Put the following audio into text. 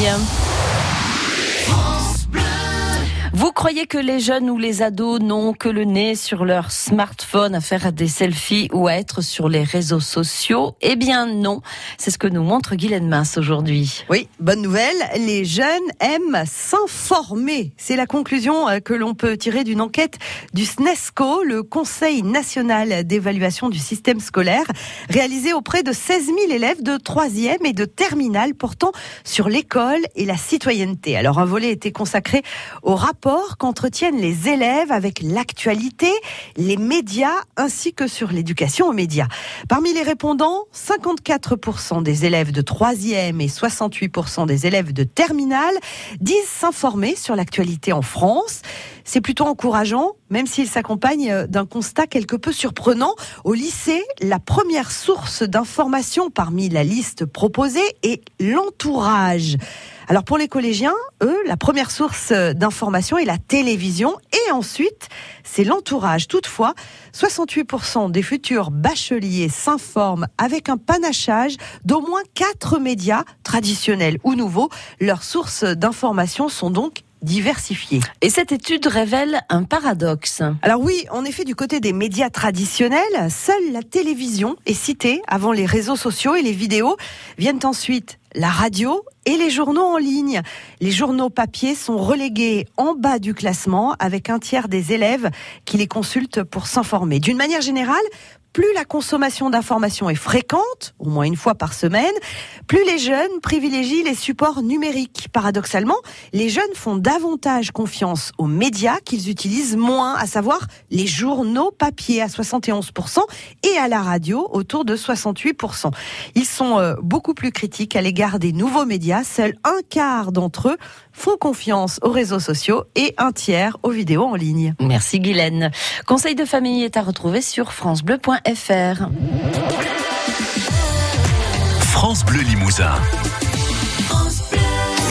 famille. Vous croyez que les jeunes ou les ados n'ont que le nez sur leur smartphone à faire des selfies ou à être sur les réseaux sociaux? Eh bien non, c'est ce que nous montre Guylaine Mince aujourd'hui. Oui, bonne nouvelle, les jeunes aiment s'informer. C'est la conclusion euh, que l'on peut tirer d'une enquête du SNESCO, le Conseil national d'évaluation du système scolaire, réalisée auprès de 16 000 élèves de 3e et de terminale portant sur l'école et la citoyenneté. Alors un volet était consacré au rapport qu'entretiennent les élèves avec l'actualité, les médias ainsi que sur l'éducation aux médias. Parmi les répondants, 54% des élèves de 3e et 68% des élèves de terminale disent s'informer sur l'actualité en France. C'est plutôt encourageant, même s'il s'accompagne d'un constat quelque peu surprenant. Au lycée, la première source d'information parmi la liste proposée est l'entourage. Alors pour les collégiens, eux, la première source d'information est la télévision et ensuite c'est l'entourage. Toutefois, 68% des futurs bacheliers s'informent avec un panachage d'au moins quatre médias traditionnels ou nouveaux. Leurs sources d'information sont donc diversifiées. Et cette étude révèle un paradoxe. Alors oui, en effet, du côté des médias traditionnels, seule la télévision est citée avant les réseaux sociaux et les vidéos. Viennent ensuite la radio et les journaux en ligne. Les journaux papier sont relégués en bas du classement avec un tiers des élèves qui les consultent pour s'informer. D'une manière générale, plus la consommation d'informations est fréquente, au moins une fois par semaine, plus les jeunes privilégient les supports numériques. Paradoxalement, les jeunes font davantage confiance aux médias qu'ils utilisent moins, à savoir les journaux papier à 71% et à la radio autour de 68%. Ils sont euh, beaucoup plus critiques à l'égard des nouveaux médias. Seul un quart d'entre eux font confiance aux réseaux sociaux et un tiers aux vidéos en ligne. Merci Guylaine. Conseil de famille est à retrouver sur francebleu.fr. France Bleu Limousin.